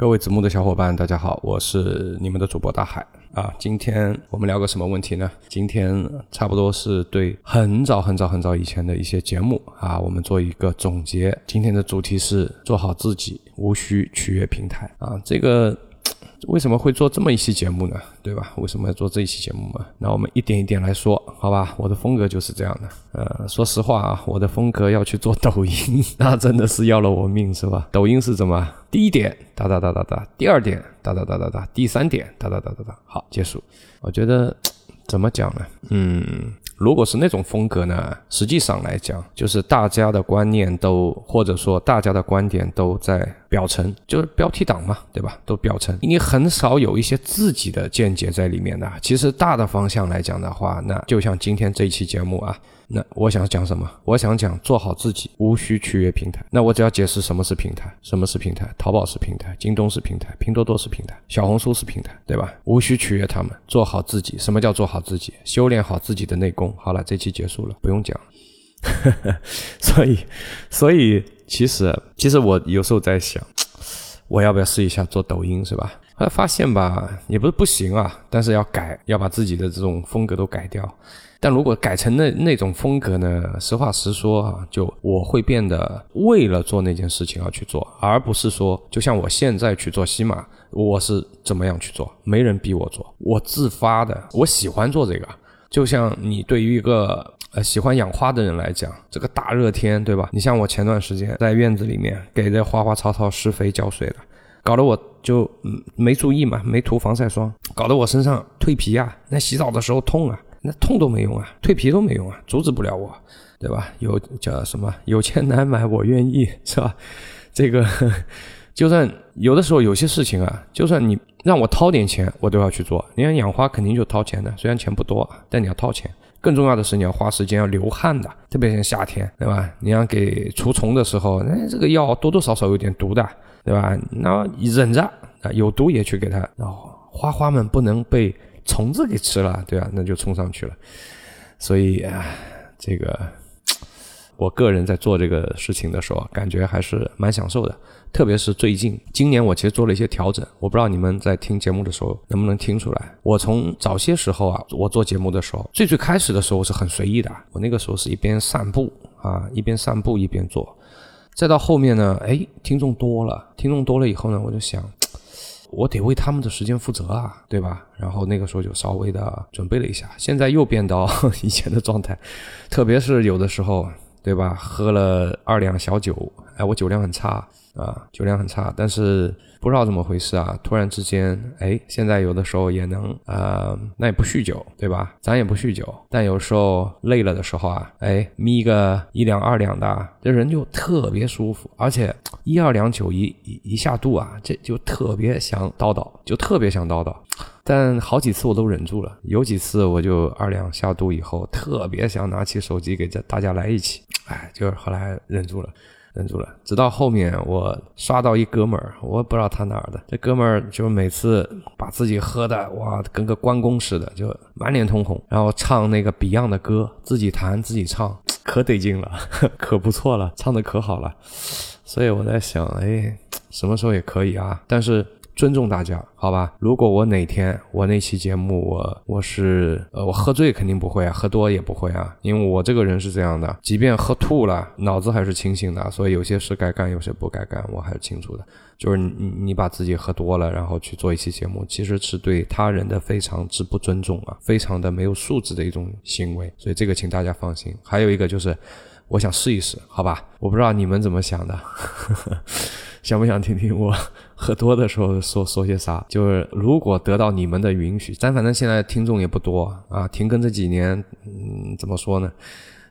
各位子木的小伙伴，大家好，我是你们的主播大海啊。今天我们聊个什么问题呢？今天差不多是对很早很早很早以前的一些节目啊，我们做一个总结。今天的主题是做好自己，无需取悦平台啊。这个。为什么会做这么一期节目呢？对吧？为什么要做这一期节目嘛？那我们一点一点来说，好吧？我的风格就是这样的。呃，说实话啊，我的风格要去做抖音，那真的是要了我命，是吧？抖音是怎么？第一点哒哒哒哒哒，第二点哒哒哒哒哒，第三点哒哒哒哒哒，好，结束。我觉得怎么讲呢？嗯。如果是那种风格呢，实际上来讲，就是大家的观念都，或者说大家的观点都在表层，就是标题党嘛，对吧？都表层，你很少有一些自己的见解在里面的。其实大的方向来讲的话，那就像今天这一期节目啊。那我想讲什么？我想讲做好自己，无需取悦平台。那我只要解释什么是平台，什么是平台？淘宝是平台，京东是平台，拼多多是平台，小红书是平台，对吧？无需取悦他们，做好自己。什么叫做好自己？修炼好自己的内功。好了，这期结束了，不用讲。所以，所以其实，其实我有时候在想，我要不要试一下做抖音，是吧？后来发现吧，也不是不行啊，但是要改，要把自己的这种风格都改掉。但如果改成那那种风格呢？实话实说啊，就我会变得为了做那件事情而去做，而不是说就像我现在去做西马，我是怎么样去做，没人逼我做，我自发的，我喜欢做这个。就像你对于一个呃喜欢养花的人来讲，这个大热天对吧？你像我前段时间在院子里面给这花花草草施肥浇水的，搞得我就嗯没注意嘛，没涂防晒霜，搞得我身上蜕皮啊，那洗澡的时候痛啊。那痛都没用啊，蜕皮都没用啊，阻止不了我，对吧？有叫什么？有钱难买我愿意，是吧？这个 就算有的时候有些事情啊，就算你让我掏点钱，我都要去做。你看养花肯定就掏钱的，虽然钱不多，但你要掏钱。更重要的是你要花时间，要流汗的，特别像夏天，对吧？你要给除虫的时候，那这个药多多少少有点毒的，对吧？那忍着啊，有毒也去给它。然后花花们不能被。虫子给吃了，对啊，那就冲上去了。所以啊，这个我个人在做这个事情的时候，感觉还是蛮享受的。特别是最近，今年我其实做了一些调整。我不知道你们在听节目的时候能不能听出来。我从早些时候啊，我做节目的时候，最最开始的时候是很随意的。我那个时候是一边散步啊，一边散步一边做。再到后面呢，哎，听众多了，听众多了以后呢，我就想。我得为他们的时间负责啊，对吧？然后那个时候就稍微的准备了一下，现在又变到 以前的状态，特别是有的时候，对吧？喝了二两小酒，哎，我酒量很差啊，酒量很差，但是。不知道怎么回事啊！突然之间，哎，现在有的时候也能，呃，那也不酗酒，对吧？咱也不酗酒，但有时候累了的时候啊，哎，眯个一两二两的，这人就特别舒服，而且一二两酒一一一下肚啊，这就特别想叨叨，就特别想叨叨。但好几次我都忍住了，有几次我就二两下肚以后，特别想拿起手机给这大家来一起，哎，就是后来忍住了。忍住了，直到后面我刷到一哥们儿，我不知道他哪儿的，这哥们儿就每次把自己喝的哇，跟个关公似的，就满脸通红，然后唱那个 Beyond 的歌，自己弹自己唱，可得劲了，可不错了，唱的可好了，所以我在想，哎，什么时候也可以啊，但是。尊重大家，好吧？如果我哪天我那期节目我我是呃我喝醉肯定不会啊，喝多也不会啊，因为我这个人是这样的，即便喝吐了，脑子还是清醒的，所以有些事该干，有些不该干，我还是清楚的。就是你你把自己喝多了，然后去做一期节目，其实是对他人的非常之不尊重啊，非常的没有素质的一种行为，所以这个请大家放心。还有一个就是，我想试一试，好吧？我不知道你们怎么想的。想不想听听我喝多的时候说说些啥？就是如果得到你们的允许，咱反正现在听众也不多啊，停更这几年，嗯，怎么说呢？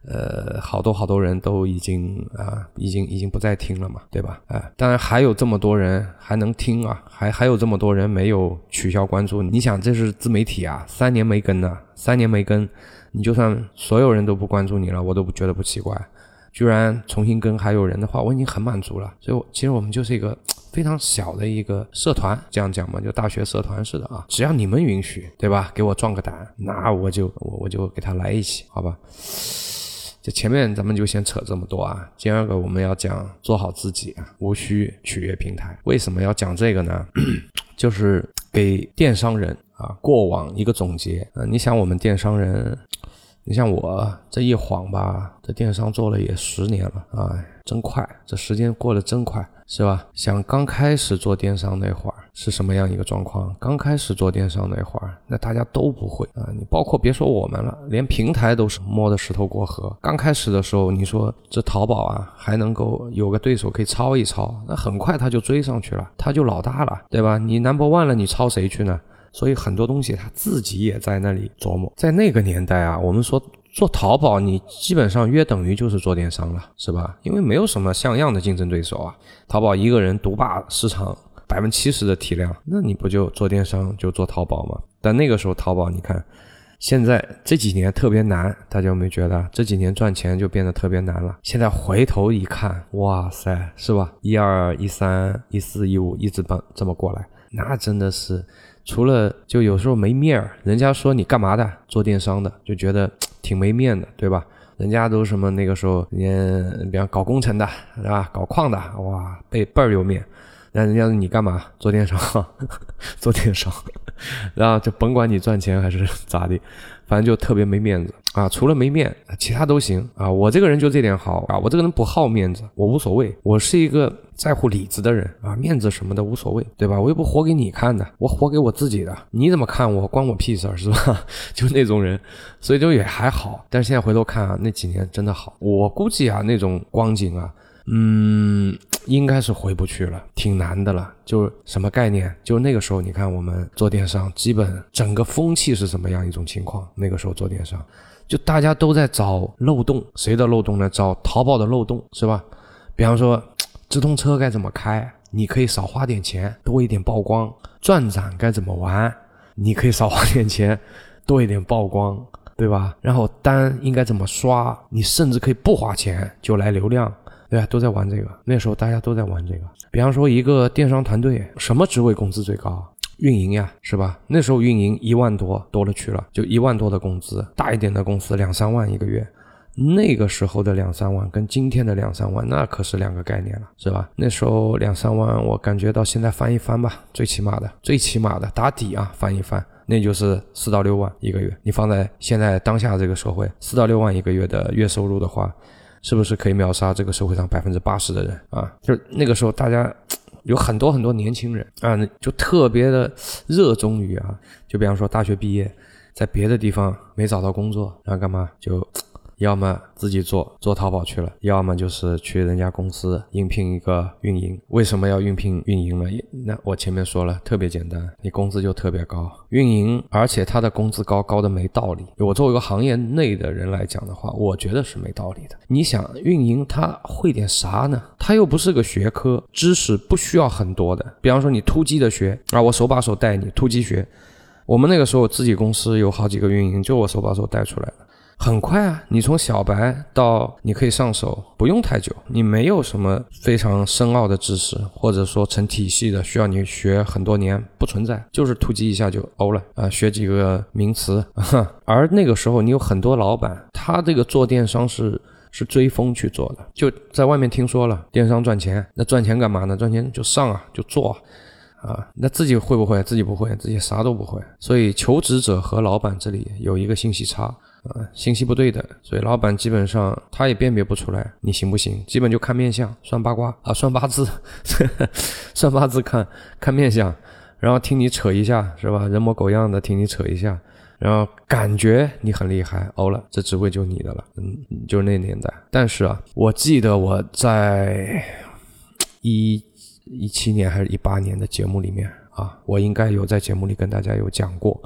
呃，好多好多人都已经啊，已经已经不再听了嘛，对吧？啊，当然还有这么多人还能听啊，还还有这么多人没有取消关注。你想，这是自媒体啊，三年没更呢，三年没更，你就算所有人都不关注你了，我都不觉得不奇怪。居然重新跟还有人的话，我已经很满足了。所以，我其实我们就是一个 非常小的一个社团，这样讲嘛，就大学社团似的啊。只要你们允许，对吧？给我壮个胆，那我就我我就给他来一起，好吧？这前面咱们就先扯这么多啊。第二个我们要讲做好自己啊，无需取悦平台。为什么要讲这个呢？就是给电商人啊过往一个总结啊。你想我们电商人，你像我这一晃吧，这电商做了也十年了啊，真快，这时间过得真快。是吧？想刚开始做电商那会儿是什么样一个状况？刚开始做电商那会儿，那大家都不会啊！你包括别说我们了，连平台都是摸着石头过河。刚开始的时候，你说这淘宝啊，还能够有个对手可以抄一抄，那很快他就追上去了，他就老大了，对吧？你 number one 了，你抄谁去呢？所以很多东西他自己也在那里琢磨。在那个年代啊，我们说。做淘宝，你基本上约等于就是做电商了，是吧？因为没有什么像样的竞争对手啊。淘宝一个人独霸市场百分之七十的体量，那你不就做电商就做淘宝吗？但那个时候淘宝，你看，现在这几年特别难，大家有没有觉得这几年赚钱就变得特别难了？现在回头一看，哇塞，是吧？一二一三一四一五一直奔这么过来，那真的是。除了就有时候没面儿，人家说你干嘛的，做电商的，就觉得 挺没面的，对吧？人家都什么那个时候，你比方搞工程的，是吧？搞矿的，哇，倍倍儿有面。那人家你干嘛？做电商，做电商，然后就甭管你赚钱还是咋的。反正就特别没面子啊！除了没面，其他都行啊！我这个人就这点好啊！我这个人不好面子，我无所谓，我是一个在乎里子的人啊！面子什么的无所谓，对吧？我又不活给你看的，我活给我自己的，你怎么看我关我屁事儿是吧？就那种人，所以就也还好。但是现在回头看啊，那几年真的好，我估计啊，那种光景啊。嗯，应该是回不去了，挺难的了。就是什么概念？就那个时候，你看我们做电商，基本整个风气是什么样一种情况？那个时候做电商，就大家都在找漏洞，谁的漏洞呢？找淘宝的漏洞，是吧？比方说，直通车该怎么开？你可以少花点钱，多一点曝光。转展该怎么玩？你可以少花点钱，多一点曝光，对吧？然后单应该怎么刷？你甚至可以不花钱就来流量。对啊，都在玩这个。那时候大家都在玩这个。比方说，一个电商团队，什么职位工资最高？运营呀，是吧？那时候运营一万多，多了去了，就一万多的工资。大一点的公司两三万一个月。那个时候的两三万跟今天的两三万，那可是两个概念了，是吧？那时候两三万，我感觉到现在翻一翻吧，最起码的，最起码的打底啊，翻一翻，那就是四到六万一个月。你放在现在当下这个社会，四到六万一个月的月收入的话。是不是可以秒杀这个社会上百分之八十的人啊？就那个时候，大家 有很多很多年轻人啊，就特别的热衷于啊，就比方说大学毕业，在别的地方没找到工作，然后干嘛就。要么自己做做淘宝去了，要么就是去人家公司应聘一个运营。为什么要应聘运营呢？那我前面说了，特别简单，你工资就特别高。运营，而且他的工资高高的没道理。我作为一个行业内的人来讲的话，我觉得是没道理的。你想，运营他会点啥呢？他又不是个学科，知识不需要很多的。比方说你突击的学啊，我手把手带你突击学。我们那个时候自己公司有好几个运营，就我手把手带出来的。很快啊，你从小白到你可以上手，不用太久。你没有什么非常深奥的知识，或者说成体系的，需要你学很多年，不存在，就是突击一下就欧了 啊，学几个名词。而那个时候，你有很多老板，他这个做电商是是追风去做的，就在外面听说了电商赚钱，那赚钱干嘛呢？赚钱就上啊，就做啊。那自己会不会？自己不会，自己啥都不会。所以求职者和老板这里有一个信息差。啊，信息不对的，所以老板基本上他也辨别不出来你行不行，基本就看面相、算八卦啊，算八字，算八字看看面相，然后听你扯一下是吧？人模狗样的听你扯一下，然后感觉你很厉害，哦了，这职位就你的了，嗯，就是那年代。但是啊，我记得我在一一七年还是一八年的节目里面啊，我应该有在节目里跟大家有讲过。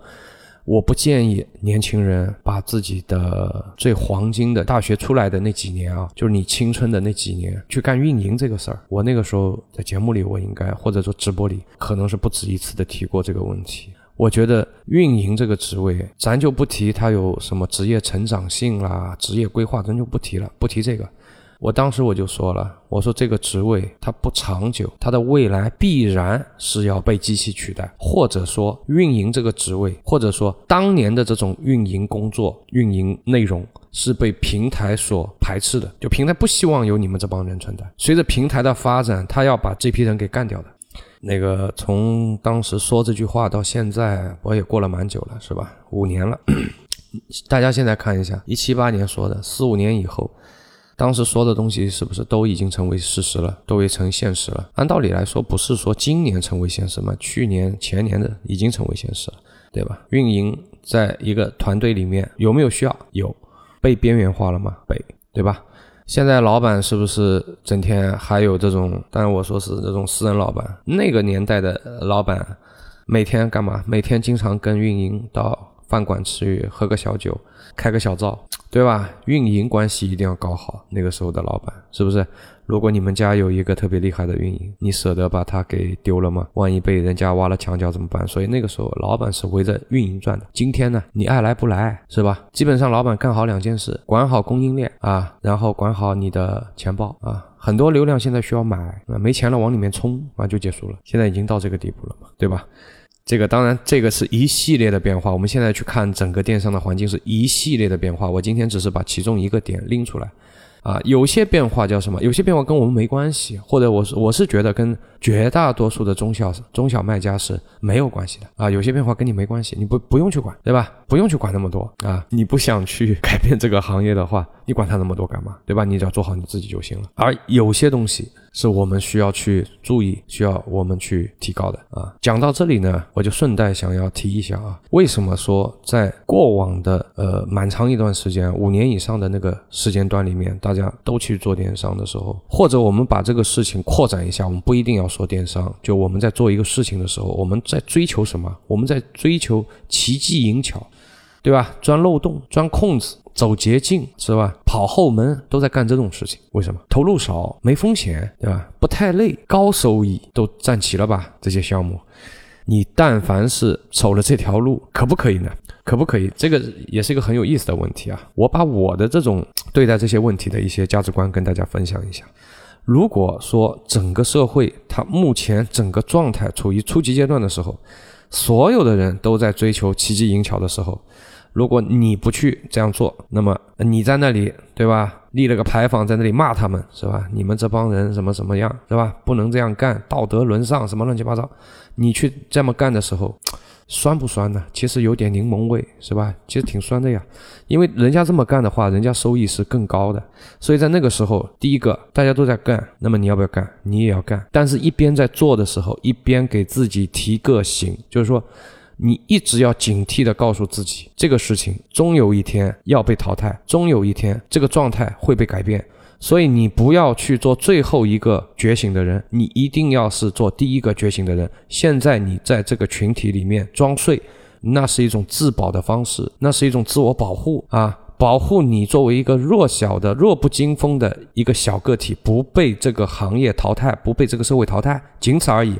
我不建议年轻人把自己的最黄金的大学出来的那几年啊，就是你青春的那几年去干运营这个事儿。我那个时候在节目里，我应该或者说直播里，可能是不止一次的提过这个问题。我觉得运营这个职位，咱就不提它有什么职业成长性啦、职业规划，咱就不提了，不提这个。我当时我就说了，我说这个职位它不长久，它的未来必然是要被机器取代，或者说运营这个职位，或者说当年的这种运营工作、运营内容是被平台所排斥的，就平台不希望有你们这帮人存在。随着平台的发展，他要把这批人给干掉的。那个从当时说这句话到现在，我也过了蛮久了，是吧？五年了。大家现在看一下，一七八年说的，四五年以后，当时说的东西是不是都已经成为事实了，都已成现实了？按道理来说，不是说今年成为现实吗？去年、前年的已经成为现实了，对吧？运营在一个团队里面有没有需要？有，被边缘化了吗？被，对吧？现在老板是不是整天还有这种？当然我说是这种私人老板，那个年代的老板每天干嘛？每天经常跟运营到。饭馆吃鱼喝个小酒，开个小灶，对吧？运营关系一定要搞好。那个时候的老板是不是？如果你们家有一个特别厉害的运营，你舍得把他给丢了吗？万一被人家挖了墙角怎么办？所以那个时候老板是围着运营转的。今天呢，你爱来不来是吧？基本上老板干好两件事：管好供应链啊，然后管好你的钱包啊。很多流量现在需要买，啊，没钱了往里面冲啊，就结束了。现在已经到这个地步了嘛，对吧？这个当然，这个是一系列的变化。我们现在去看整个电商的环境是一系列的变化。我今天只是把其中一个点拎出来。啊，有些变化叫什么？有些变化跟我们没关系，或者我是我是觉得跟绝大多数的中小中小卖家是没有关系的啊。有些变化跟你没关系，你不不用去管，对吧？不用去管那么多啊。你不想去 改变这个行业的话，你管它那么多干嘛？对吧？你只要做好你自己就行了。而有些东西是我们需要去注意，需要我们去提高的啊。讲到这里呢，我就顺带想要提一下啊，为什么说在过往的呃蛮长一段时间，五年以上的那个时间段里面，大大家都去做电商的时候，或者我们把这个事情扩展一下，我们不一定要说电商。就我们在做一个事情的时候，我们在追求什么？我们在追求奇技淫巧，对吧？钻漏洞、钻空子、走捷径，是吧？跑后门，都在干这种事情。为什么？投入少，没风险，对吧？不太累，高收益，都占齐了吧？这些项目。你但凡是走了这条路，可不可以呢？可不可以？这个也是一个很有意思的问题啊！我把我的这种对待这些问题的一些价值观跟大家分享一下。如果说整个社会它目前整个状态处于初级阶段的时候，所有的人都在追求奇技淫巧的时候，如果你不去这样做，那么你在那里，对吧？立了个牌坊在那里骂他们，是吧？你们这帮人怎么怎么样，是吧？不能这样干，道德沦丧，什么乱七八糟。你去这么干的时候，酸不酸呢？其实有点柠檬味，是吧？其实挺酸的呀。因为人家这么干的话，人家收益是更高的。所以在那个时候，第一个大家都在干，那么你要不要干？你也要干。但是一边在做的时候，一边给自己提个醒，就是说。你一直要警惕地告诉自己，这个事情终有一天要被淘汰，终有一天这个状态会被改变。所以你不要去做最后一个觉醒的人，你一定要是做第一个觉醒的人。现在你在这个群体里面装睡，那是一种自保的方式，那是一种自我保护啊，保护你作为一个弱小的、弱不禁风的一个小个体，不被这个行业淘汰，不被这个社会淘汰，仅此而已。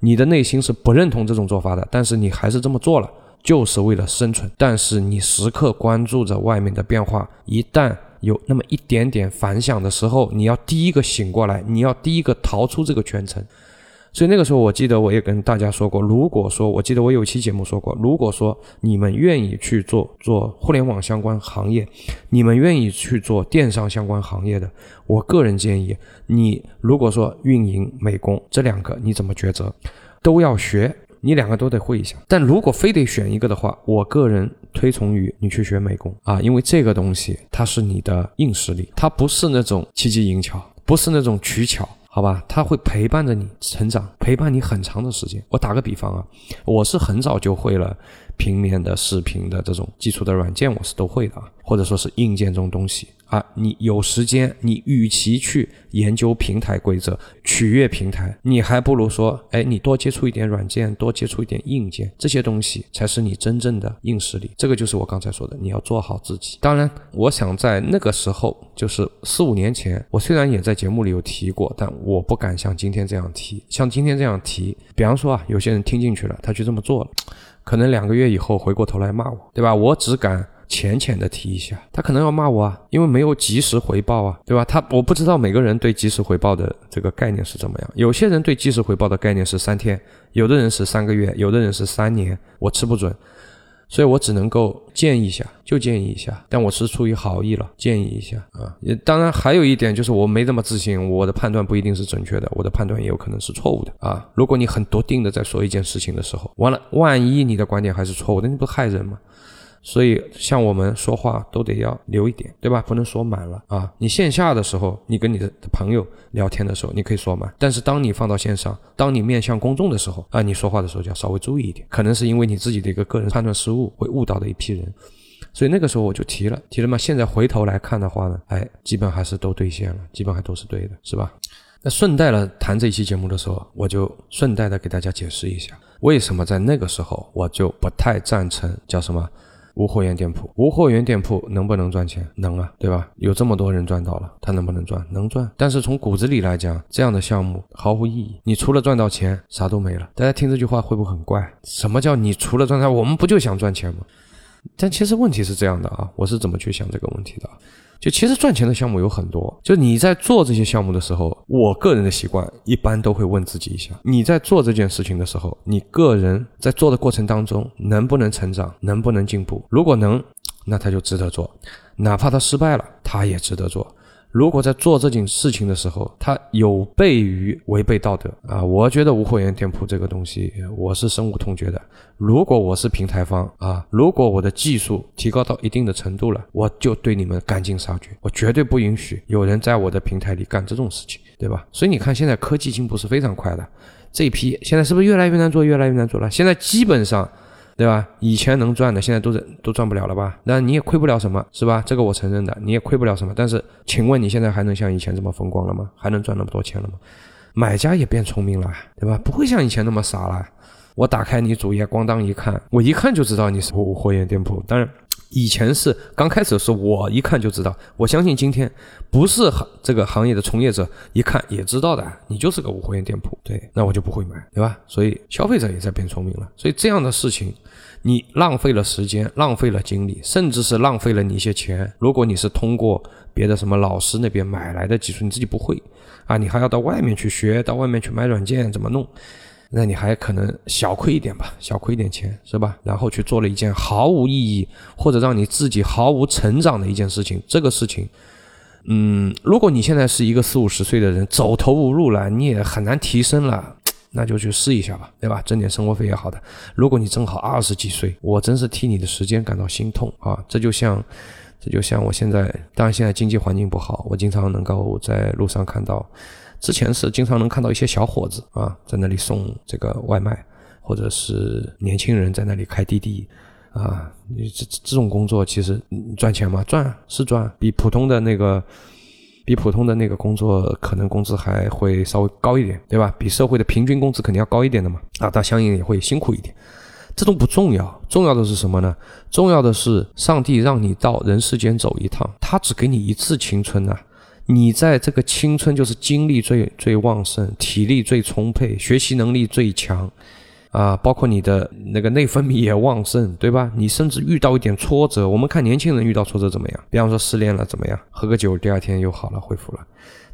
你的内心是不认同这种做法的，但是你还是这么做了，就是为了生存。但是你时刻关注着外面的变化，一旦有那么一点点反响的时候，你要第一个醒过来，你要第一个逃出这个圈层。所以那个时候，我记得我也跟大家说过，如果说我记得我有一期节目说过，如果说你们愿意去做做互联网相关行业，你们愿意去做电商相关行业的，我个人建议你，如果说运营、美工这两个你怎么抉择，都要学，你两个都得会一下。但如果非得选一个的话，我个人推崇于你去学美工啊，因为这个东西它是你的硬实力，它不是那种奇技淫巧，不是那种取巧。好吧，他会陪伴着你成长，陪伴你很长的时间。我打个比方啊，我是很早就会了平面的、视频的这种基础的软件，我是都会的啊，或者说是硬件这种东西。啊，你有时间，你与其去研究平台规则、取悦平台，你还不如说，哎，你多接触一点软件，多接触一点硬件，这些东西才是你真正的硬实力。这个就是我刚才说的，你要做好自己。当然，我想在那个时候，就是四五年前，我虽然也在节目里有提过，但我不敢像今天这样提。像今天这样提，比方说啊，有些人听进去了，他去这么做了，可能两个月以后回过头来骂我，对吧？我只敢。浅浅的提一下，他可能要骂我啊，因为没有及时回报啊，对吧？他我不知道每个人对及时回报的这个概念是怎么样，有些人对及时回报的概念是三天，有的人是三个月，有的人是三年，我吃不准。所以我只能够建议一下，就建议一下，但我是出于好意了，建议一下啊。也当然还有一点就是我没这么自信，我的判断不一定是准确的，我的判断也有可能是错误的啊。如果你很笃定的在说一件事情的时候，完了，万一你的观点还是错误的，你不害人吗？所以，像我们说话都得要留一点，对吧？不能说满了啊！你线下的时候，你跟你的朋友聊天的时候，你可以说满；但是当你放到线上，当你面向公众的时候啊，你说话的时候就要稍微注意一点。可能是因为你自己的一个个人判断失误，会误导的一批人。所以那个时候我就提了，提了嘛。现在回头来看的话呢，哎，基本还是都兑现了，基本还都是对的，是吧？那顺带了谈这一期节目的时候，我就顺带的给大家解释一下，为什么在那个时候我就不太赞成叫什么。无货源店铺，无货源店铺能不能赚钱？能啊，对吧？有这么多人赚到了，他能不能赚？能赚。但是从骨子里来讲，这样的项目毫无意义。你除了赚到钱，啥都没了。大家听这句话会不会很怪？什么叫你除了赚到？我们不就想赚钱吗？但其实问题是这样的啊，我是怎么去想这个问题的？就其实赚钱的项目有很多，就你在做这些项目的时候，我个人的习惯一般都会问自己一下：你在做这件事情的时候，你个人在做的过程当中能不能成长，能不能进步？如果能，那他就值得做，哪怕他失败了，他也值得做。如果在做这件事情的时候，它有悖于违背道德啊，我觉得无货源店铺这个东西，我是深恶痛绝的。如果我是平台方啊，如果我的技术提高到一定的程度了，我就对你们赶尽杀绝，我绝对不允许有人在我的平台里干这种事情，对吧？所以你看，现在科技进步是非常快的，这一批现在是不是越来越难做，越来越难做了？现在基本上。对吧？以前能赚的，现在都是都赚不了了吧？那你也亏不了什么，是吧？这个我承认的，你也亏不了什么。但是，请问你现在还能像以前这么风光了吗？还能赚那么多钱了吗？买家也变聪明了，对吧？不会像以前那么傻了。我打开你主页，咣当一看，我一看就知道你是无货源店铺。当然。以前是刚开始的时候，我一看就知道。我相信今天不是行这个行业的从业者，一看也知道的，你就是个无货源店铺。对，那我就不会买，对吧？所以消费者也在变聪明了。所以这样的事情，你浪费了时间，浪费了精力，甚至是浪费了你一些钱。如果你是通过别的什么老师那边买来的技术，你自己不会啊，你还要到外面去学，到外面去买软件怎么弄。那你还可能小亏一点吧，小亏一点钱是吧？然后去做了一件毫无意义或者让你自己毫无成长的一件事情。这个事情，嗯，如果你现在是一个四五十岁的人，走投无路了，你也很难提升了，那就去试一下吧，对吧？挣点生活费也好的。如果你正好二十几岁，我真是替你的时间感到心痛啊！这就像，这就像我现在，当然现在经济环境不好，我经常能够在路上看到。之前是经常能看到一些小伙子啊，在那里送这个外卖，或者是年轻人在那里开滴滴，啊，你这这种工作其实赚钱吗？赚是赚，比普通的那个，比普通的那个工作可能工资还会稍微高一点，对吧？比社会的平均工资肯定要高一点的嘛，啊，但相应也会辛苦一点。这都不重要，重要的是什么呢？重要的是上帝让你到人世间走一趟，他只给你一次青春呐。你在这个青春，就是精力最最旺盛，体力最充沛，学习能力最强，啊，包括你的那个内分泌也旺盛，对吧？你甚至遇到一点挫折，我们看年轻人遇到挫折怎么样？比方说失恋了怎么样？喝个酒，第二天又好了，恢复了。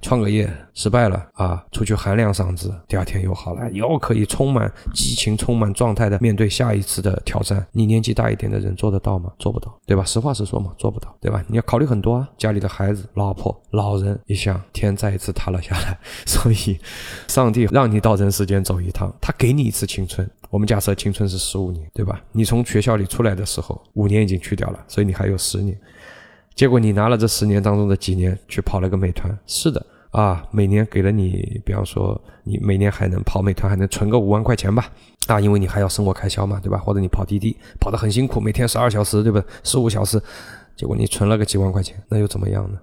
创个业失败了啊，出去喊两嗓子，第二天又好了，又可以充满激情、充满状态的面对下一次的挑战。你年纪大一点的人做得到吗？做不到，对吧？实话实说嘛，做不到，对吧？你要考虑很多啊，家里的孩子、老婆、老人，一想天再一次塌了下来。所以，上帝让你到人世间走一趟，他给你一次青春。我们假设青春是十五年，对吧？你从学校里出来的时候，五年已经去掉了，所以你还有十年。结果你拿了这十年当中的几年去跑了个美团，是的啊，每年给了你，比方说你每年还能跑美团，还能存个五万块钱吧，啊，因为你还要生活开销嘛，对吧？或者你跑滴滴跑得很辛苦，每天十二小时，对吧？十五小时，结果你存了个几万块钱，那又怎么样呢？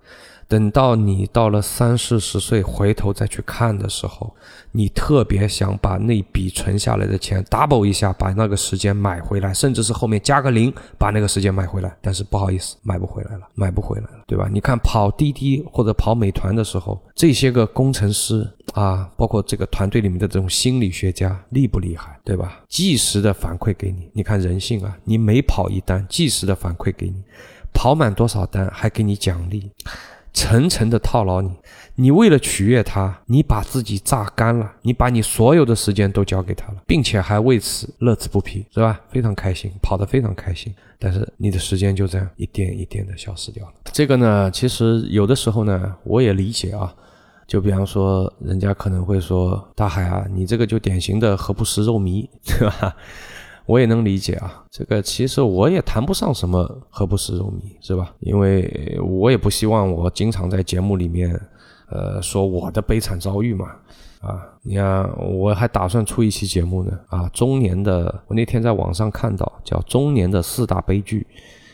等到你到了三四十岁回头再去看的时候，你特别想把那笔存下来的钱 double 一下，把那个时间买回来，甚至是后面加个零，把那个时间买回来。但是不好意思，买不回来了，买不回来了，对吧？你看跑滴滴或者跑美团的时候，这些个工程师啊，包括这个团队里面的这种心理学家，厉不厉害，对吧？即时的反馈给你，你看人性啊，你每跑一单，即时的反馈给你，跑满多少单还给你奖励。层层的套牢你，你为了取悦他，你把自己榨干了，你把你所有的时间都交给他了，并且还为此乐此不疲，是吧？非常开心，跑得非常开心。但是你的时间就这样一点一点的消失掉了。这个呢，其实有的时候呢，我也理解啊。就比方说，人家可能会说：“大海啊，你这个就典型的何不食肉糜，对吧？”我也能理解啊，这个其实我也谈不上什么何不食肉糜，是吧？因为我也不希望我经常在节目里面，呃，说我的悲惨遭遇嘛，啊，你看我还打算出一期节目呢，啊，中年的，我那天在网上看到叫中年的四大悲剧，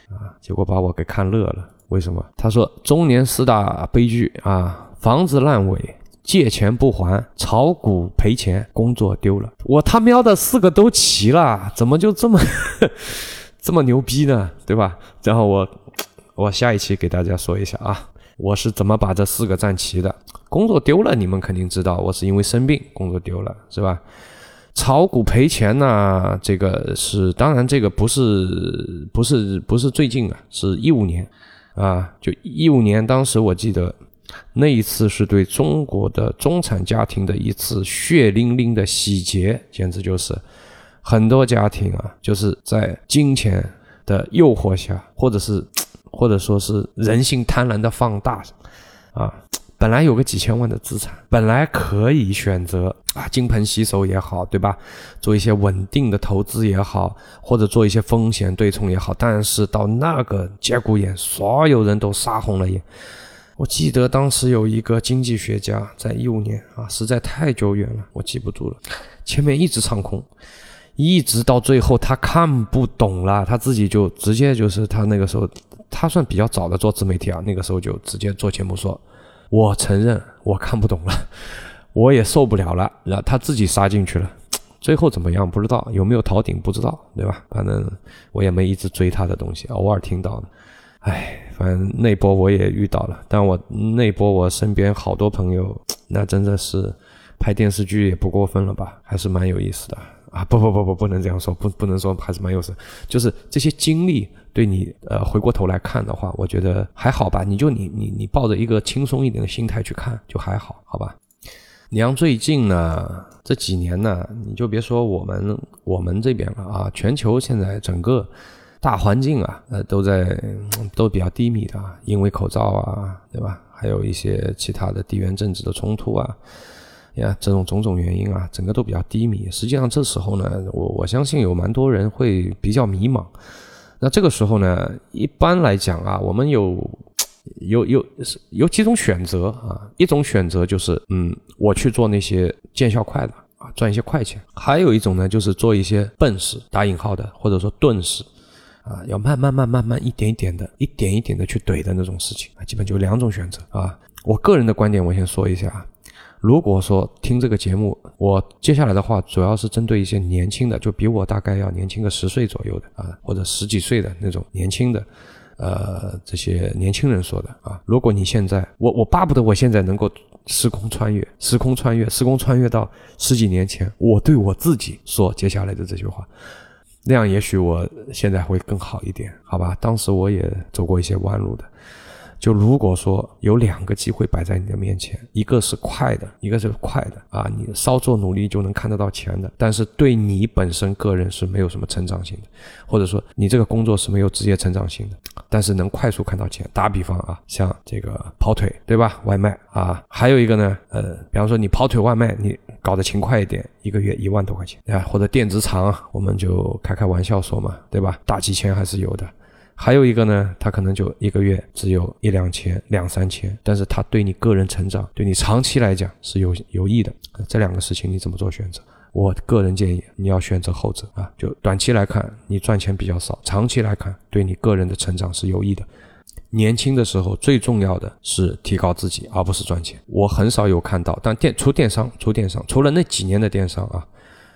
啊，结果把我给看乐了，为什么？他说中年四大悲剧啊，房子烂尾。借钱不还，炒股赔钱，工作丢了，我他喵的四个都齐了，怎么就这么 这么牛逼呢？对吧？然后我我下一期给大家说一下啊，我是怎么把这四个占齐的。工作丢了，你们肯定知道，我是因为生病，工作丢了，是吧？炒股赔钱呢，这个是当然，这个不是不是不是最近啊，是一五年啊，就一五年，当时我记得。那一次是对中国的中产家庭的一次血淋淋的洗劫，简直就是很多家庭啊，就是在金钱的诱惑下，或者是 或者说是人性贪婪的放大啊，本来有个几千万的资产，本来可以选择啊金盆洗手也好，对吧？做一些稳定的投资也好，或者做一些风险对冲也好，但是到那个节骨眼，所有人都杀红了眼。我记得当时有一个经济学家，在一五年啊，实在太久远了，我记不住了。前面一直唱空，一直到最后他看不懂了，他自己就直接就是他那个时候，他算比较早的做自媒体啊，那个时候就直接做节目说：“我承认我看不懂了，我也受不了了。”然后他自己杀进去了，最后怎么样不知道，有没有逃顶不知道，对吧？反正我也没一直追他的东西，偶尔听到的。哎，反正那波我也遇到了，但我那波我身边好多朋友，那真的是拍电视剧也不过分了吧？还是蛮有意思的啊！不不不不，不能这样说，不不能说还是蛮有意思，就是这些经历对你呃回过头来看的话，我觉得还好吧。你就你你你抱着一个轻松一点的心态去看，就还好，好吧？你像最近呢这几年呢，你就别说我们我们这边了啊，全球现在整个。大环境啊，呃，都在都比较低迷的，因为口罩啊，对吧？还有一些其他的地缘政治的冲突啊，呀，这种种种原因啊，整个都比较低迷。实际上这时候呢，我我相信有蛮多人会比较迷茫。那这个时候呢，一般来讲啊，我们有有有有几种选择啊，一种选择就是，嗯，我去做那些见效快的啊，赚一些快钱；还有一种呢，就是做一些笨事，打引号的，或者说钝事。啊，要慢慢、慢、慢慢、一点一点的、一点一点的去怼的那种事情啊，基本就两种选择啊。我个人的观点，我先说一下啊。如果说听这个节目，我接下来的话主要是针对一些年轻的，就比我大概要年轻个十岁左右的啊，或者十几岁的那种年轻的，呃，这些年轻人说的啊。如果你现在，我我巴不得我现在能够时空穿越，时空穿越，时空穿越到十几年前，我对我自己说接下来的这句话。那样也许我现在会更好一点，好吧？当时我也走过一些弯路的。就如果说有两个机会摆在你的面前，一个是快的，一个是快的啊，你稍作努力就能看得到钱的，但是对你本身个人是没有什么成长性的，或者说你这个工作是没有职业成长性的，但是能快速看到钱。打比方啊，像这个跑腿，对吧？外卖啊，还有一个呢，呃，比方说你跑腿外卖，你搞得勤快一点，一个月一万多块钱啊，或者电子厂，我们就开开玩笑说嘛，对吧？大几千还是有的。还有一个呢，他可能就一个月只有一两千、两三千，但是他对你个人成长、对你长期来讲是有有益的。这两个事情你怎么做选择？我个人建议你要选择后者啊，就短期来看你赚钱比较少，长期来看对你个人的成长是有益的。年轻的时候最重要的是提高自己，而不是赚钱。我很少有看到，但电除电商，除电商，除了那几年的电商啊，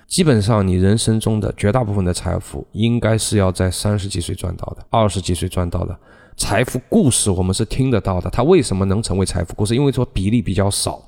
基本上你人生中的绝大部分的财富，应该是要在三十几岁赚到的，二十几岁赚到的。财富故事我们是听得到的，它为什么能成为财富故事？因为说比例比较少。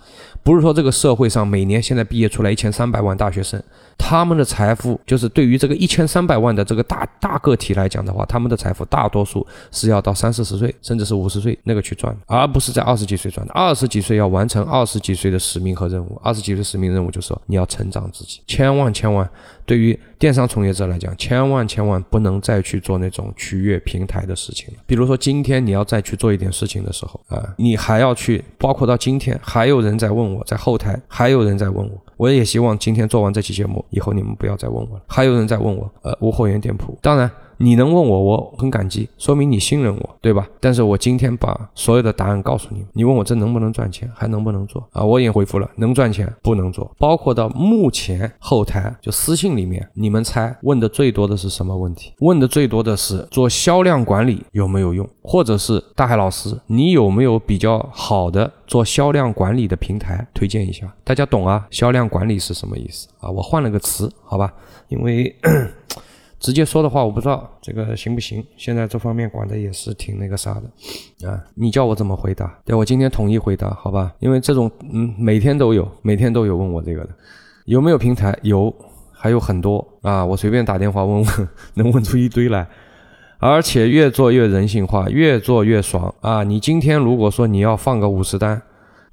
不是说这个社会上每年现在毕业出来一千三百万大学生，他们的财富就是对于这个一千三百万的这个大大个体来讲的话，他们的财富大多数是要到三四十岁，甚至是五十岁那个去赚，而不是在二十几岁赚的。二十几岁要完成二十几岁的使命和任务，二十几岁使命任务就是说你要成长自己，千万千万对于电商从业者来讲，千万千万不能再去做那种取悦平台的事情了。比如说今天你要再去做一点事情的时候啊，你还要去，包括到今天还有人在在问。我在后台还有人在问我，我也希望今天做完这期节目以后，你们不要再问我了。还有人在问我，呃，无货源店铺，当然。你能问我，我很感激，说明你信任我，对吧？但是我今天把所有的答案告诉你，你问我这能不能赚钱，还能不能做啊？我已经回复了，能赚钱，不能做。包括到目前后台就私信里面，你们猜问的最多的是什么问题？问的最多的是做销量管理有没有用，或者是大海老师，你有没有比较好的做销量管理的平台推荐一下？大家懂啊？销量管理是什么意思啊？我换了个词，好吧？因为。直接说的话我不知道这个行不行，现在这方面管的也是挺那个啥的啊。你叫我怎么回答？对我今天统一回答，好吧？因为这种嗯每天都有，每天都有问我这个的，有没有平台？有，还有很多啊。我随便打电话问问，能问出一堆来，而且越做越人性化，越做越爽啊。你今天如果说你要放个五十单。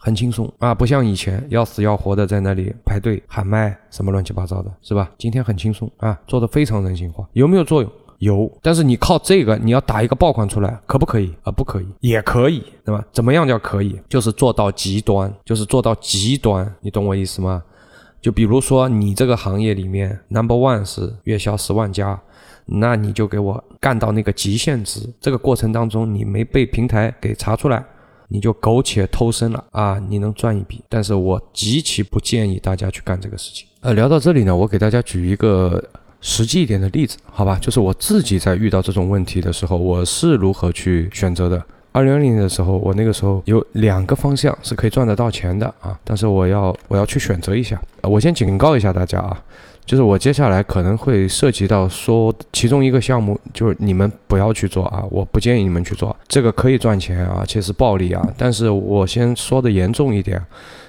很轻松啊，不像以前要死要活的在那里排队喊麦什么乱七八糟的，是吧？今天很轻松啊，做的非常人性化，有没有作用？有，但是你靠这个你要打一个爆款出来，可不可以啊？不可以，也可以，对吧？怎么样叫可以？就是做到极端，就是做到极端，你懂我意思吗？就比如说你这个行业里面 number one 是月销十万加，那你就给我干到那个极限值，这个过程当中你没被平台给查出来。你就苟且偷生了啊！你能赚一笔，但是我极其不建议大家去干这个事情。呃，聊到这里呢，我给大家举一个实际一点的例子，好吧？就是我自己在遇到这种问题的时候，我是如何去选择的。二零二零年的时候，我那个时候有两个方向是可以赚得到钱的啊，但是我要我要去选择一下。我先警告一下大家啊。就是我接下来可能会涉及到说其中一个项目，就是你们不要去做啊，我不建议你们去做，这个可以赚钱啊，且是暴利啊。但是我先说的严重一点，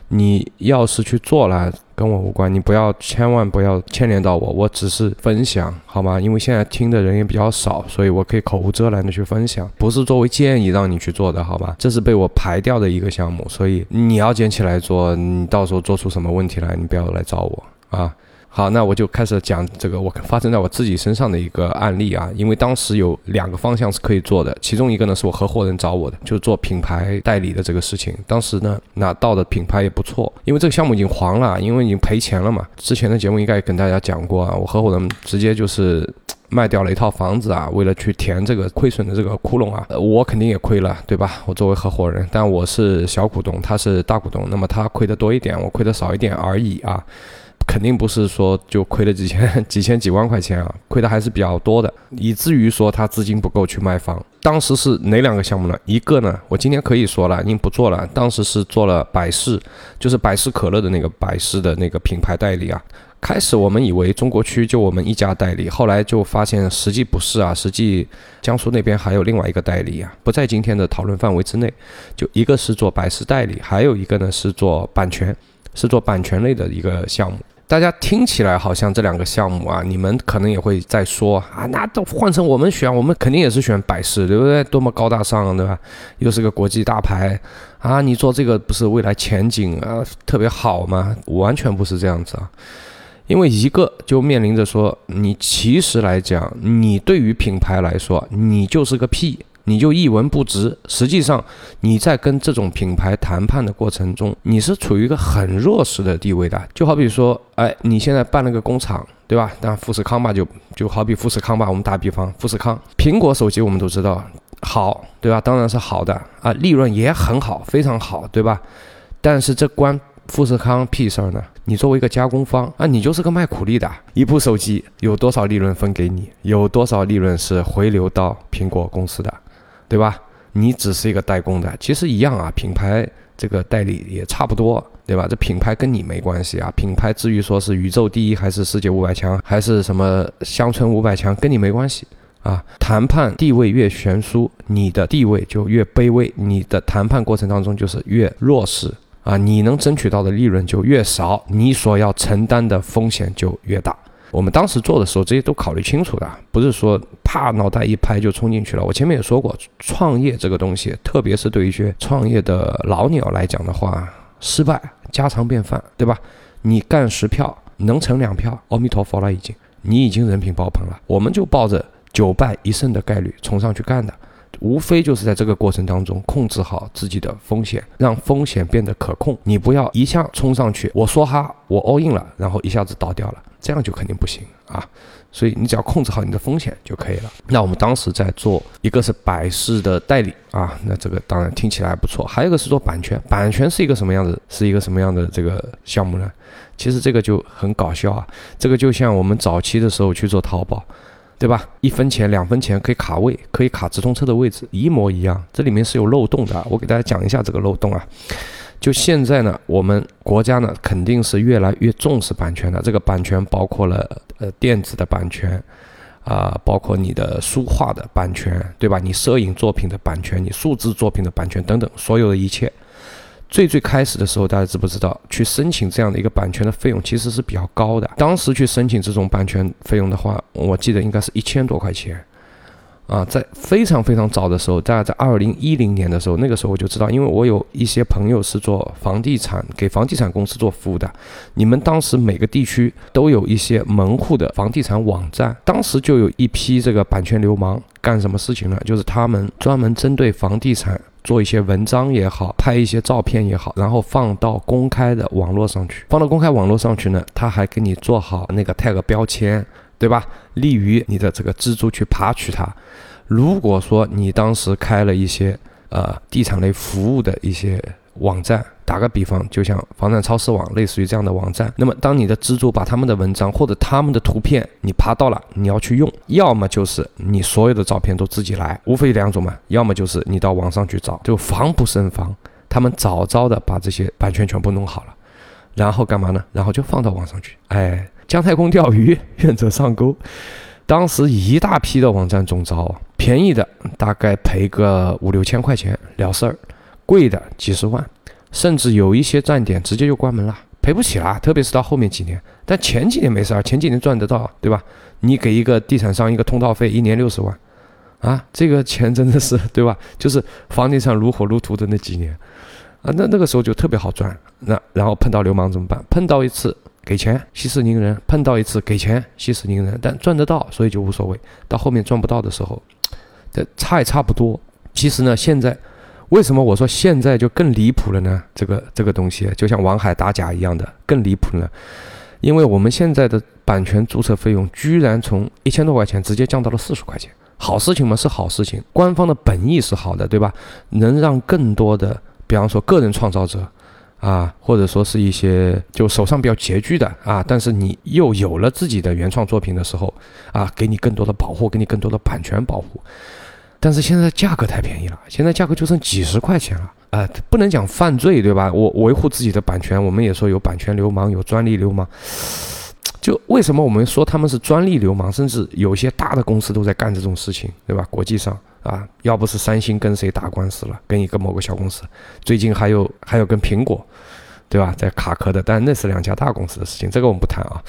你要是去做了，跟我无关，你不要千万不要牵连到我，我只是分享好吗？因为现在听的人也比较少，所以我可以口无遮拦的去分享，不是作为建议让你去做的，好吧？这是被我排掉的一个项目，所以你要捡起来做，你到时候做出什么问题来，你不要来找我啊。好，那我就开始讲这个我发生在我自己身上的一个案例啊，因为当时有两个方向是可以做的，其中一个呢是我合伙人找我的，就是做品牌代理的这个事情。当时呢拿到的品牌也不错，因为这个项目已经黄了，因为已经赔钱了嘛。之前的节目应该也跟大家讲过啊，我合伙人直接就是卖掉了一套房子啊，为了去填这个亏损的这个窟窿啊，我肯定也亏了，对吧？我作为合伙人，但我是小股东，他是大股东，那么他亏的多一点，我亏的少一点而已啊。肯定不是说就亏了几千、几千、几万块钱啊，亏的还是比较多的，以至于说他资金不够去卖房。当时是哪两个项目呢？一个呢，我今天可以说了，您不做了。当时是做了百事，就是百事可乐的那个百事的那个品牌代理啊。开始我们以为中国区就我们一家代理，后来就发现实际不是啊，实际江苏那边还有另外一个代理啊，不在今天的讨论范围之内。就一个是做百事代理，还有一个呢是做版权，是做版权类的一个项目。大家听起来好像这两个项目啊，你们可能也会在说啊，那都换成我们选，我们肯定也是选百事，对不对？多么高大上，对吧？又是个国际大牌啊，你做这个不是未来前景啊特别好吗？完全不是这样子啊，因为一个就面临着说，你其实来讲，你对于品牌来说，你就是个屁。你就一文不值。实际上，你在跟这种品牌谈判的过程中，你是处于一个很弱势的地位的。就好比说，哎，你现在办了个工厂，对吧？但富士康吧，就就好比富士康吧，我们打比方，富士康，苹果手机我们都知道好，对吧？当然是好的啊，利润也很好，非常好，对吧？但是这关富士康屁事儿呢？你作为一个加工方啊，你就是个卖苦力的。一部手机有多少利润分给你？有多少利润是回流到苹果公司的？对吧？你只是一个代工的，其实一样啊，品牌这个代理也差不多，对吧？这品牌跟你没关系啊，品牌至于说是宇宙第一还是世界五百强，还是什么乡村五百强，跟你没关系啊。谈判地位越悬殊，你的地位就越卑微，你的谈判过程当中就是越弱势啊，你能争取到的利润就越少，你所要承担的风险就越大。我们当时做的时候，这些都考虑清楚的，不是说啪脑袋一拍就冲进去了。我前面也说过，创业这个东西，特别是对一些创业的老鸟来讲的话，失败家常便饭，对吧？你干十票能成两票，阿弥陀佛了，已经，你已经人品爆棚了。我们就抱着九败一胜的概率冲上去干的，无非就是在这个过程当中控制好自己的风险，让风险变得可控。你不要一下冲上去，我说哈，我 all in 了，然后一下子倒掉了。这样就肯定不行啊，所以你只要控制好你的风险就可以了。那我们当时在做一个是百事的代理啊，那这个当然听起来还不错。还有一个是做版权，版权是一个什么样子？是一个什么样的这个项目呢？其实这个就很搞笑啊，这个就像我们早期的时候去做淘宝，对吧？一分钱两分钱可以卡位，可以卡直通车的位置，一模一样。这里面是有漏洞的，我给大家讲一下这个漏洞啊。就现在呢，我们国家呢肯定是越来越重视版权的。这个版权包括了呃电子的版权，啊，包括你的书画的版权，对吧？你摄影作品的版权，你数字作品的版权等等，所有的一切。最最开始的时候，大家知不知道去申请这样的一个版权的费用其实是比较高的。当时去申请这种版权费用的话，我记得应该是一千多块钱。啊，在非常非常早的时候，大概在二零一零年的时候，那个时候我就知道，因为我有一些朋友是做房地产，给房地产公司做服务的。你们当时每个地区都有一些门户的房地产网站，当时就有一批这个版权流氓干什么事情呢？就是他们专门针对房地产做一些文章也好，拍一些照片也好，然后放到公开的网络上去。放到公开网络上去呢，他还给你做好那个 tag 标签。对吧？利于你的这个蜘蛛去爬取它。如果说你当时开了一些呃地产类服务的一些网站，打个比方，就像房产超市网，类似于这样的网站，那么当你的蜘蛛把他们的文章或者他们的图片你爬到了，你要去用，要么就是你所有的照片都自己来，无非两种嘛，要么就是你到网上去找，就防不胜防，他们早早的把这些版权全部弄好了，然后干嘛呢？然后就放到网上去，哎。姜太公钓鱼，愿者上钩。当时一大批的网站中招，便宜的大概赔个五六千块钱了事儿，贵的几十万，甚至有一些站点直接就关门了，赔不起了。特别是到后面几年，但前几年没事儿，前几年赚得到，对吧？你给一个地产商一个通道费，一年六十万，啊，这个钱真的是，对吧？就是房地产如火如荼的那几年，啊，那那个时候就特别好赚。那然后碰到流氓怎么办？碰到一次。给钱息事宁人，碰到一次给钱息事宁人，但赚得到，所以就无所谓。到后面赚不到的时候，这差也差不多。其实呢，现在为什么我说现在就更离谱了呢？这个这个东西就像王海打假一样的更离谱了，因为我们现在的版权注册费用居然从一千多块钱直接降到了四十块钱。好事情嘛是好事情，官方的本意是好的，对吧？能让更多的，比方说个人创造者。啊，或者说是一些就手上比较拮据的啊，但是你又有了自己的原创作品的时候，啊，给你更多的保护，给你更多的版权保护。但是现在价格太便宜了，现在价格就剩几十块钱了，啊，不能讲犯罪对吧？我维护自己的版权，我们也说有版权流氓，有专利流氓。就为什么我们说他们是专利流氓，甚至有些大的公司都在干这种事情，对吧？国际上。啊，要不是三星跟谁打官司了，跟一个某个小公司，最近还有还有跟苹果，对吧，在卡壳的，但那是两家大公司的事情，这个我们不谈啊。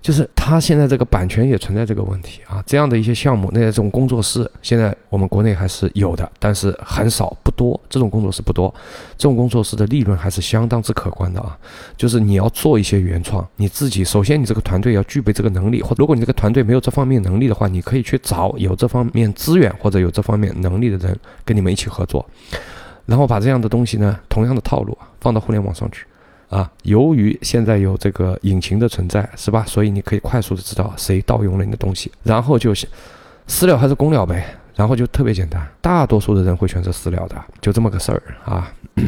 就是他现在这个版权也存在这个问题啊，这样的一些项目，那些这种工作室，现在我们国内还是有的，但是很少不多，这种工作室不多，这种工作室的利润还是相当之可观的啊。就是你要做一些原创，你自己首先你这个团队要具备这个能力，或如果你这个团队没有这方面能力的话，你可以去找有这方面资源或者有这方面能力的人跟你们一起合作，然后把这样的东西呢，同样的套路啊放到互联网上去。啊，由于现在有这个引擎的存在，是吧？所以你可以快速的知道谁盗用了你的东西，然后就私了还是公了呗，然后就特别简单，大多数的人会选择私了的，就这么个事儿啊。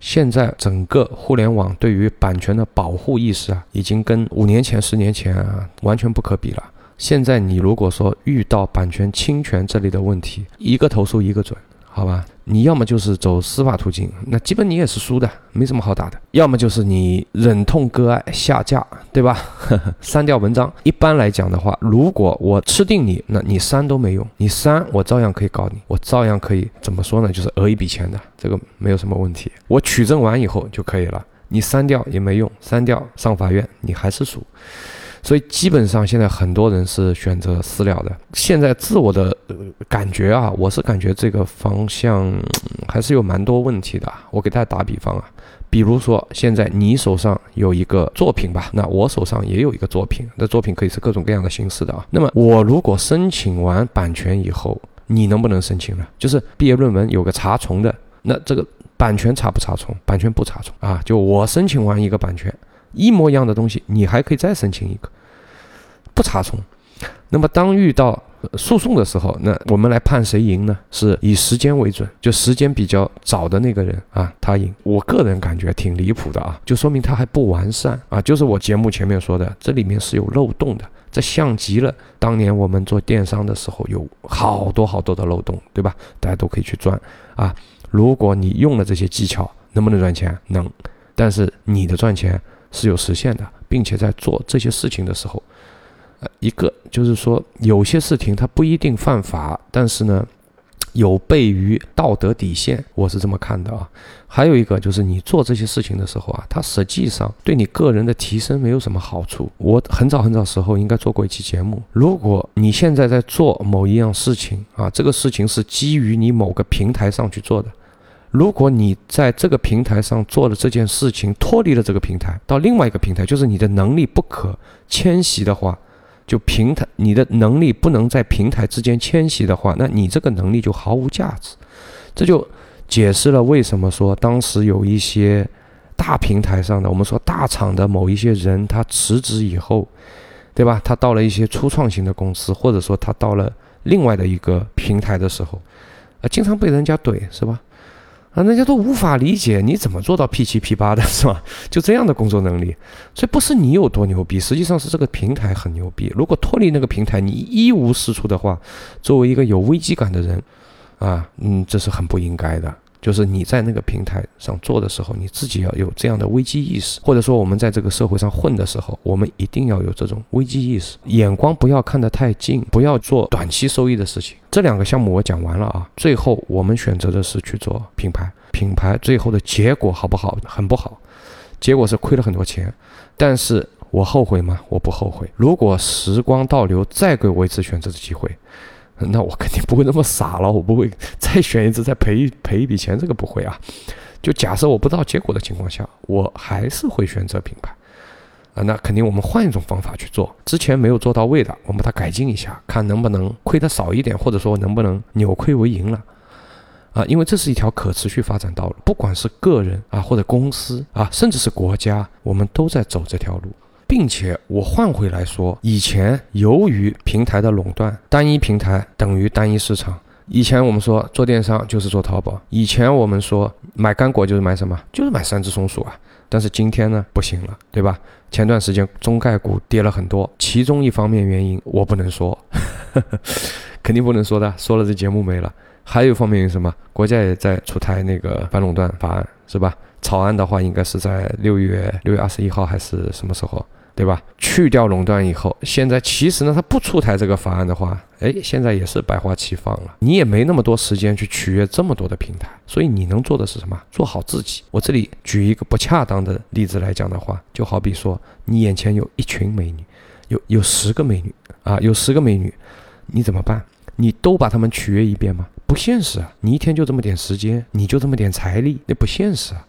现在整个互联网对于版权的保护意识啊，已经跟五年前、十年前啊完全不可比了。现在你如果说遇到版权侵权这类的问题，一个投诉一个准，好吧？你要么就是走司法途径，那基本你也是输的，没什么好打的；要么就是你忍痛割爱下架，对吧？删掉文章。一般来讲的话，如果我吃定你，那你删都没用，你删我照样可以告你，我照样可以怎么说呢？就是讹一笔钱的，这个没有什么问题。我取证完以后就可以了，你删掉也没用，删掉上法院你还是输。所以基本上现在很多人是选择私了的。现在自我的感觉啊，我是感觉这个方向还是有蛮多问题的。我给大家打比方啊，比如说现在你手上有一个作品吧，那我手上也有一个作品，那作品可以是各种各样的形式的啊。那么我如果申请完版权以后，你能不能申请呢？就是毕业论文有个查重的，那这个版权查不查重？版权不查重啊，就我申请完一个版权。一模一样的东西，你还可以再申请一个，不查重。那么当遇到诉讼的时候，那我们来判谁赢呢？是以时间为准，就时间比较早的那个人啊，他赢。我个人感觉挺离谱的啊，就说明他还不完善啊。就是我节目前面说的，这里面是有漏洞的，这像极了当年我们做电商的时候有好多好多的漏洞，对吧？大家都可以去钻啊。如果你用了这些技巧，能不能赚钱？能，但是你的赚钱。是有实现的，并且在做这些事情的时候，呃，一个就是说有些事情它不一定犯法，但是呢，有悖于道德底线，我是这么看的啊。还有一个就是你做这些事情的时候啊，它实际上对你个人的提升没有什么好处。我很早很早时候应该做过一期节目，如果你现在在做某一样事情啊，这个事情是基于你某个平台上去做的。如果你在这个平台上做的这件事情脱离了这个平台，到另外一个平台，就是你的能力不可迁徙的话，就平台你的能力不能在平台之间迁徙的话，那你这个能力就毫无价值。这就解释了为什么说当时有一些大平台上的，我们说大厂的某一些人，他辞职以后，对吧？他到了一些初创型的公司，或者说他到了另外的一个平台的时候，啊，经常被人家怼，是吧？啊，人家都无法理解你怎么做到 P 七 P 八的，是吧？就这样的工作能力，所以不是你有多牛逼，实际上是这个平台很牛逼。如果脱离那个平台，你一无是处的话，作为一个有危机感的人，啊，嗯，这是很不应该的。就是你在那个平台上做的时候，你自己要有这样的危机意识，或者说我们在这个社会上混的时候，我们一定要有这种危机意识，眼光不要看得太近，不要做短期收益的事情。这两个项目我讲完了啊，最后我们选择的是去做品牌，品牌最后的结果好不好？很不好，结果是亏了很多钱，但是我后悔吗？我不后悔。如果时光倒流，再给我一次选择的机会。那我肯定不会那么傻了，我不会再选一次再赔一赔一笔钱，这个不会啊。就假设我不知道结果的情况下，我还是会选择品牌啊。那肯定我们换一种方法去做，之前没有做到位的，我们把它改进一下，看能不能亏得少一点，或者说能不能扭亏为盈了啊。因为这是一条可持续发展道路，不管是个人啊，或者公司啊，甚至是国家，我们都在走这条路。并且我换回来说，以前由于平台的垄断，单一平台等于单一市场。以前我们说做电商就是做淘宝，以前我们说买干果就是买什么，就是买三只松鼠啊。但是今天呢，不行了，对吧？前段时间中概股跌了很多，其中一方面原因我不能说，肯定不能说的，说了这节目没了。还有一方面是什么？国家也在出台那个反垄断法案，是吧？草案的话应该是在六月六月二十一号还是什么时候？对吧？去掉垄断以后，现在其实呢，他不出台这个法案的话，哎，现在也是百花齐放了。你也没那么多时间去取悦这么多的平台，所以你能做的是什么？做好自己。我这里举一个不恰当的例子来讲的话，就好比说，你眼前有一群美女，有有十个美女啊，有十个美女，你怎么办？你都把她们取悦一遍吗？不现实啊！你一天就这么点时间，你就这么点财力，那不现实啊。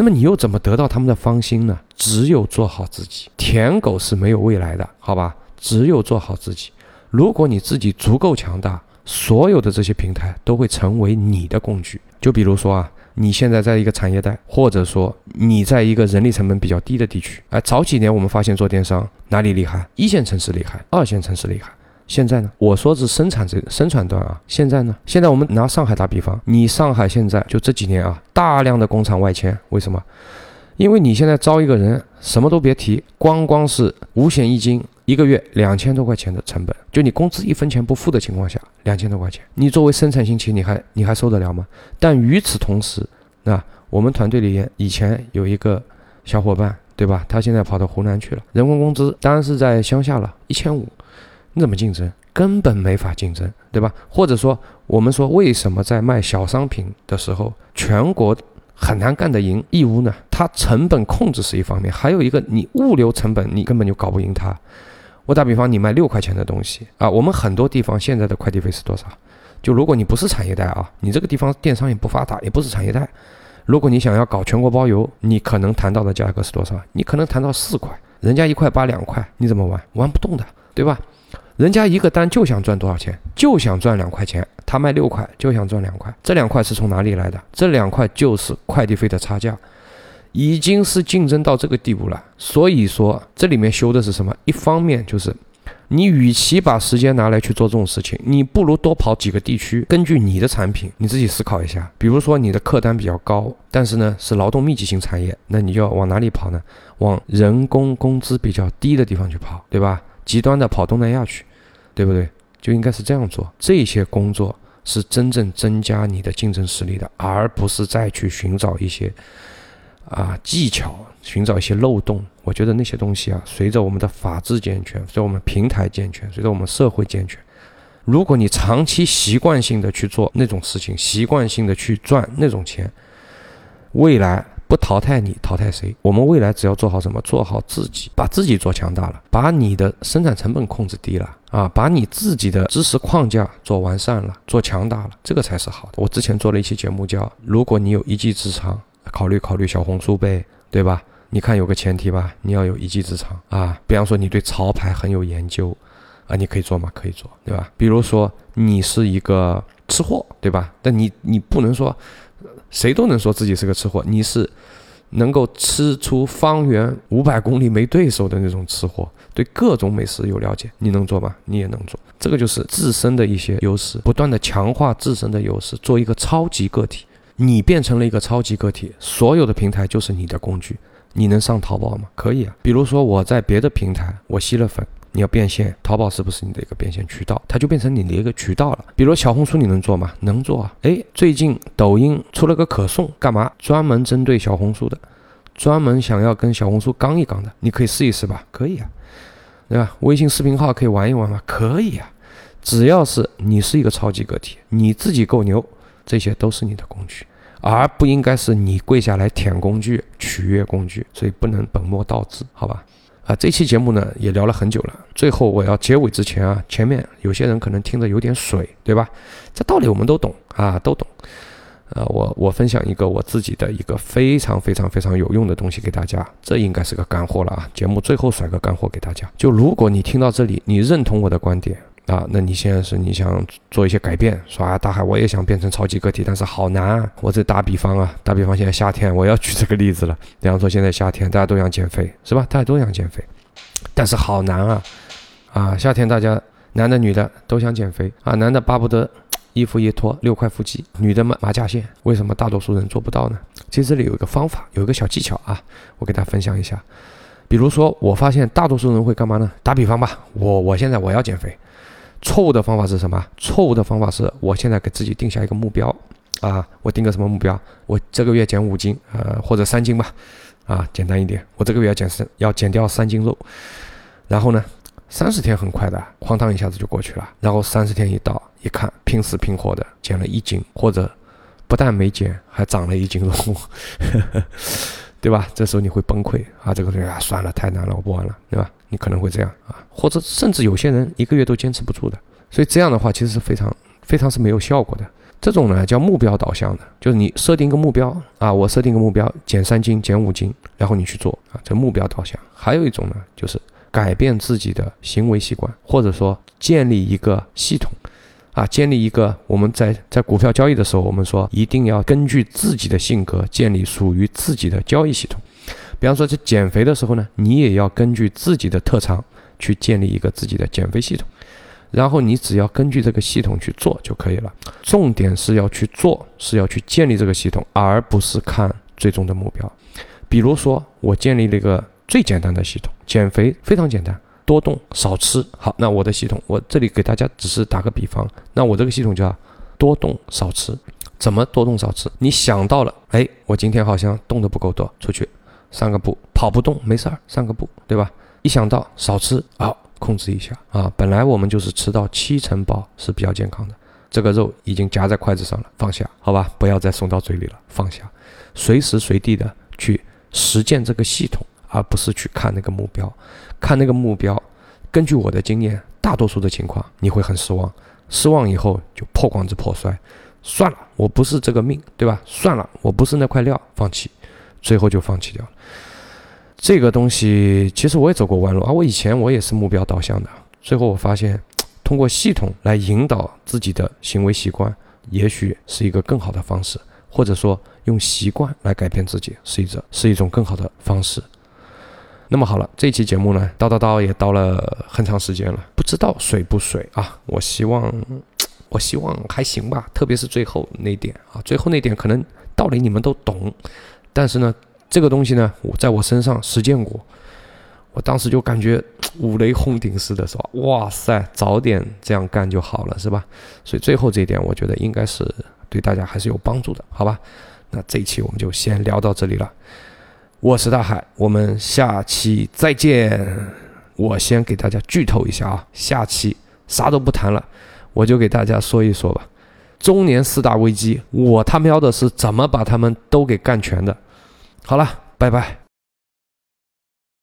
那么你又怎么得到他们的芳心呢？只有做好自己。舔狗是没有未来的，好吧？只有做好自己。如果你自己足够强大，所有的这些平台都会成为你的工具。就比如说啊，你现在在一个产业带，或者说你在一个人力成本比较低的地区。哎，早几年我们发现做电商哪里厉害？一线城市厉害，二线城市厉害。现在呢？我说是生产这个生产端啊。现在呢？现在我们拿上海打比方，你上海现在就这几年啊，大量的工厂外迁，为什么？因为你现在招一个人，什么都别提，光光是五险一金一个月两千多块钱的成本，就你工资一分钱不付的情况下，两千多块钱，你作为生产型企业，你还你还受得了吗？但与此同时，那我们团队里以前有一个小伙伴，对吧？他现在跑到湖南去了，人工工资当然是在乡下了，一千五，你怎么竞争？根本没法竞争，对吧？或者说，我们说为什么在卖小商品的时候，全国很难干得赢义乌呢？它成本控制是一方面，还有一个你物流成本，你根本就搞不赢它。我打比方，你卖六块钱的东西啊，我们很多地方现在的快递费是多少？就如果你不是产业带啊，你这个地方电商也不发达，也不是产业带，如果你想要搞全国包邮，你可能谈到的价格是多少？你可能谈到四块，人家一块八两块，你怎么玩？玩不动的，对吧？人家一个单就想赚多少钱？就想赚两块钱。他卖六块，就想赚两块。这两块是从哪里来的？这两块就是快递费的差价，已经是竞争到这个地步了。所以说，这里面修的是什么？一方面就是，你与其把时间拿来去做这种事情，你不如多跑几个地区，根据你的产品，你自己思考一下。比如说你的客单比较高，但是呢是劳动密集型产业，那你就要往哪里跑呢？往人工工资比较低的地方去跑，对吧？极端的跑东南亚去。对不对？就应该是这样做。这些工作是真正增加你的竞争实力的，而不是再去寻找一些啊技巧，寻找一些漏洞。我觉得那些东西啊，随着我们的法制健全，随着我们平台健全，随着我们社会健全，如果你长期习惯性的去做那种事情，习惯性的去赚那种钱，未来。不淘汰你，淘汰谁？我们未来只要做好什么？做好自己，把自己做强大了，把你的生产成本控制低了啊，把你自己的知识框架做完善了，做强大了，这个才是好的。我之前做了一期节目，叫“如果你有一技之长，考虑考虑小红书呗，对吧？你看有个前提吧，你要有一技之长啊。比方说你对潮牌很有研究啊，你可以做吗？可以做，对吧？比如说你是一个吃货，对吧？但你你不能说。谁都能说自己是个吃货，你是能够吃出方圆五百公里没对手的那种吃货，对各种美食有了解，你能做吗？你也能做，这个就是自身的一些优势，不断的强化自身的优势，做一个超级个体。你变成了一个超级个体，所有的平台就是你的工具。你能上淘宝吗？可以啊。比如说我在别的平台，我吸了粉。你要变现，淘宝是不是你的一个变现渠道？它就变成你的一个渠道了。比如小红书，你能做吗？能做啊。哎，最近抖音出了个可颂，干嘛？专门针对小红书的，专门想要跟小红书刚一刚的，你可以试一试吧。可以啊，对吧？微信视频号可以玩一玩吗？可以啊。只要是你是一个超级个体，你自己够牛，这些都是你的工具，而不应该是你跪下来舔工具、取悦工具，所以不能本末倒置，好吧？啊，这期节目呢也聊了很久了，最后我要结尾之前啊，前面有些人可能听着有点水，对吧？这道理我们都懂啊，都懂。呃，我我分享一个我自己的一个非常非常非常有用的东西给大家，这应该是个干货了啊！节目最后甩个干货给大家，就如果你听到这里，你认同我的观点。啊，那你现在是你想做一些改变，说啊，大海我也想变成超级个体，但是好难啊！我这打比方啊，打比方现在夏天，我要举这个例子了。比方说现在夏天，大家都想减肥，是吧？大家都想减肥，但是好难啊！啊，夏天大家男的女的都想减肥啊，男的巴不得衣服一脱六块腹肌，女的嘛马甲线，为什么大多数人做不到呢？其实这里有一个方法，有一个小技巧啊，我给大家分享一下。比如说，我发现大多数人会干嘛呢？打比方吧，我我现在我要减肥。错误的方法是什么？错误的方法是我现在给自己定下一个目标啊，我定个什么目标？我这个月减五斤，呃，或者三斤吧，啊，简单一点，我这个月要减三，要减掉三斤肉。然后呢，三十天很快的，哐当一下子就过去了。然后三十天一到，一看拼死拼活的减了一斤，或者不但没减，还长了一斤肉，对吧？这时候你会崩溃啊，这个东西啊，算了，太难了，我不玩了，对吧？你可能会这样啊，或者甚至有些人一个月都坚持不住的，所以这样的话其实是非常非常是没有效果的。这种呢叫目标导向的，就是你设定一个目标啊，我设定个目标，减三斤、减五斤，然后你去做啊，这目标导向。还有一种呢，就是改变自己的行为习惯，或者说建立一个系统啊，建立一个我们在在股票交易的时候，我们说一定要根据自己的性格建立属于自己的交易系统。比方说，在减肥的时候呢，你也要根据自己的特长去建立一个自己的减肥系统，然后你只要根据这个系统去做就可以了。重点是要去做，是要去建立这个系统，而不是看最终的目标。比如说，我建立了一个最简单的系统，减肥非常简单多动少吃。好，那我的系统，我这里给大家只是打个比方，那我这个系统叫多动少吃。怎么多动少吃？你想到了，哎，我今天好像动的不够多，出去散个步，跑不动没事儿，散个步，对吧？一想到少吃，好控制一下啊。本来我们就是吃到七成饱是比较健康的，这个肉已经夹在筷子上了，放下，好吧，不要再送到嘴里了，放下，随时随地的去实践这个系统，而不是去看那个目标，看那个目标。根据我的经验，大多数的情况你会很失望，失望以后就破罐子破摔。算了，我不是这个命，对吧？算了，我不是那块料，放弃，最后就放弃掉了。这个东西其实我也走过弯路啊，我以前我也是目标导向的，最后我发现，通过系统来引导自己的行为习惯，也许是一个更好的方式，或者说用习惯来改变自己，是一种是一种更好的方式。那么好了，这期节目呢，叨叨叨也叨了很长时间了，不知道水不水啊？我希望。我希望还行吧，特别是最后那点啊，最后那点可能道理你们都懂，但是呢，这个东西呢，我在我身上实践过，我当时就感觉 五雷轰顶似的，是吧？哇塞，早点这样干就好了，是吧？所以最后这一点，我觉得应该是对大家还是有帮助的，好吧？那这一期我们就先聊到这里了，我是大海，我们下期再见。我先给大家剧透一下啊，下期啥都不谈了。我就给大家说一说吧，中年四大危机，我他喵的是怎么把他们都给干全的？好了，拜拜。